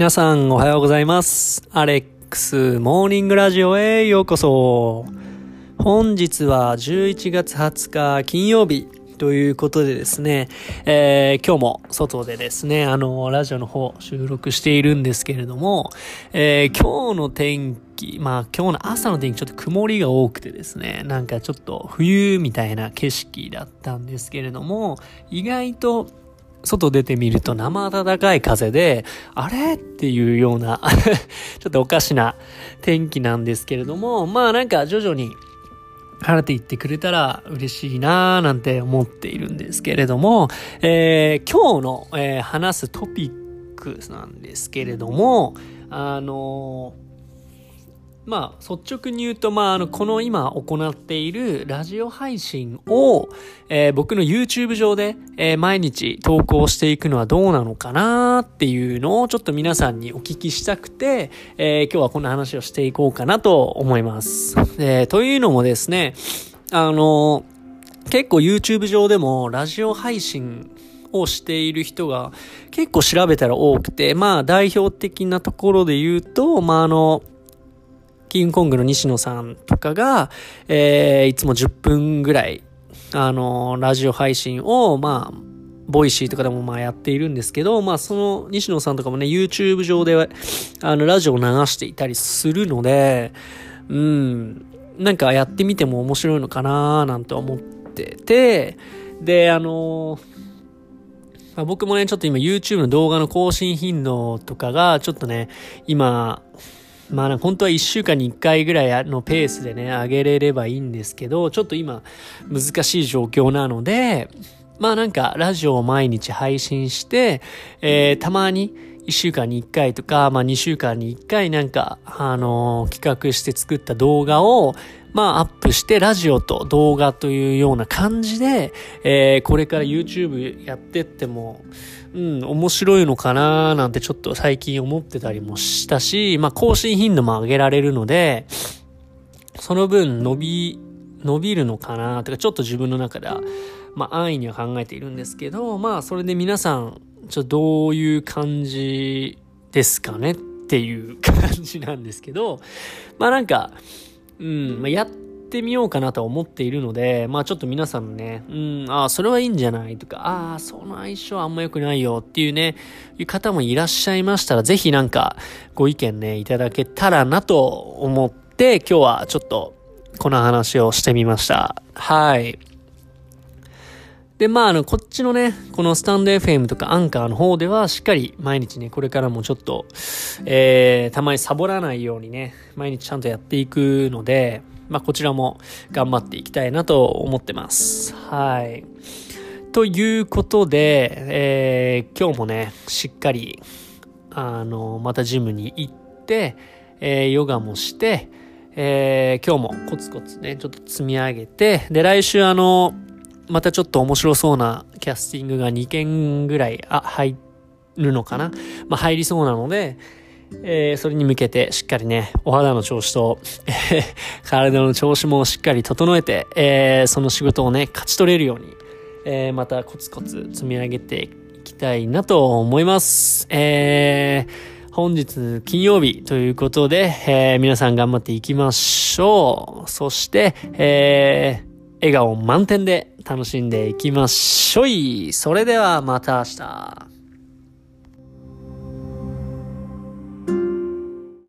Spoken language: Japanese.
皆さんおはようございます。アレックスモーニングラジオへようこそ。本日は11月20日金曜日ということでですね、えー今日も外でですね、あの、ラジオの方収録しているんですけれども、えー今日の天気、まあ今日の朝の天気ちょっと曇りが多くてですね、なんかちょっと冬みたいな景色だったんですけれども、意外と外出てみると生暖かい風で、あれ？っていうような ちょっとおかしな天気なんですけれども、まあなんか徐々に晴れていってくれたら嬉しいなーなんて思っているんですけれども、えー今日の、えー話すトピックなんですけれども、あのーまあ、率直に言うと、まあ、あの、この今行っているラジオ配信を、えー僕の YouTube 上で、えー毎日投稿していくのはどうなのかなっていうのをちょっと皆さんにお聞きしたくて、えー今日はこの話をしていこうかなと思います。えーというのもですね、あの結構 YouTube 上でもラジオ配信をしている人が結構調べたら多くて、まあ代表的なところで言うと、まああの、キングコングの西野さんとかが、えーいつも10分ぐらい、あのラジオ配信を、まあ、 Voicy とかでもまあやっているんですけど、まあその西野さんとかもね、YouTube 上で、あの、ラジオを流していたりするので、うん、なんかやってみても面白いのかななんて思ってて、で、あのまあ、僕もね、ちょっと今 YouTube の動画の更新頻度とかが、ちょっとね、今、まあ、本当は1週間に1回ぐらいのペースでね、上げれればいいんですけど、ちょっと今、難しい状況なので、まあなんか、ラジオを毎日配信して、えー、たまに、1週間に1回とか、まあ2週間に1回なんか、あのー企画して作った動画を、まあアップして、ラジオと動画というような感じで、えーこれから YouTube やってっても、うん、面白いのかななんてちょっと最近思ってたりもしたし、まあ更新頻度も上げられるので、その分伸び、伸びるのかなとか、ちょっと自分の中では、まあ安易には考えているんですけど、まあそれで皆さん、ちょっとどういう感じですかねっていう感じなんですけど、まあなんか、うん、まあ、やってみようかなと思っているので、まあちょっと皆さんね、うん、ああ、それはいいんじゃないとか、ああ、その相性あんま良くないよっていうね、いう方もいらっしゃいましたら、ぜひなんかご意見ね、いただけたらなと思って、今日はちょっとこの話をしてみました。はい。で、まあ、あの、こっちのね、このスタンド FM とかアンカーの方では、しっかり毎日ね、これからもちょっと、えー、たまにサボらないようにね、毎日ちゃんとやっていくので、まあ、こちらも頑張っていきたいなと思ってます。はい。ということで、えー、今日もね、しっかり、あの、またジムに行って、えーヨガもして、えー今日もコツコツね、ちょっと積み上げて、で、来週あの、またちょっと面白そうなキャスティングが2件ぐらい、あ、入るのかな？まあ、入りそうなので、えーそれに向けてしっかりね、お肌の調子と、え ー体の調子もしっかり整えて、えーその仕事をね、勝ち取れるように、えーまたコツコツ積み上げていきたいなと思います。えー本日金曜日ということで、えー皆さん頑張っていきましょう。そして、えー笑顔満点で楽しんでいきましょい。それではまた明日。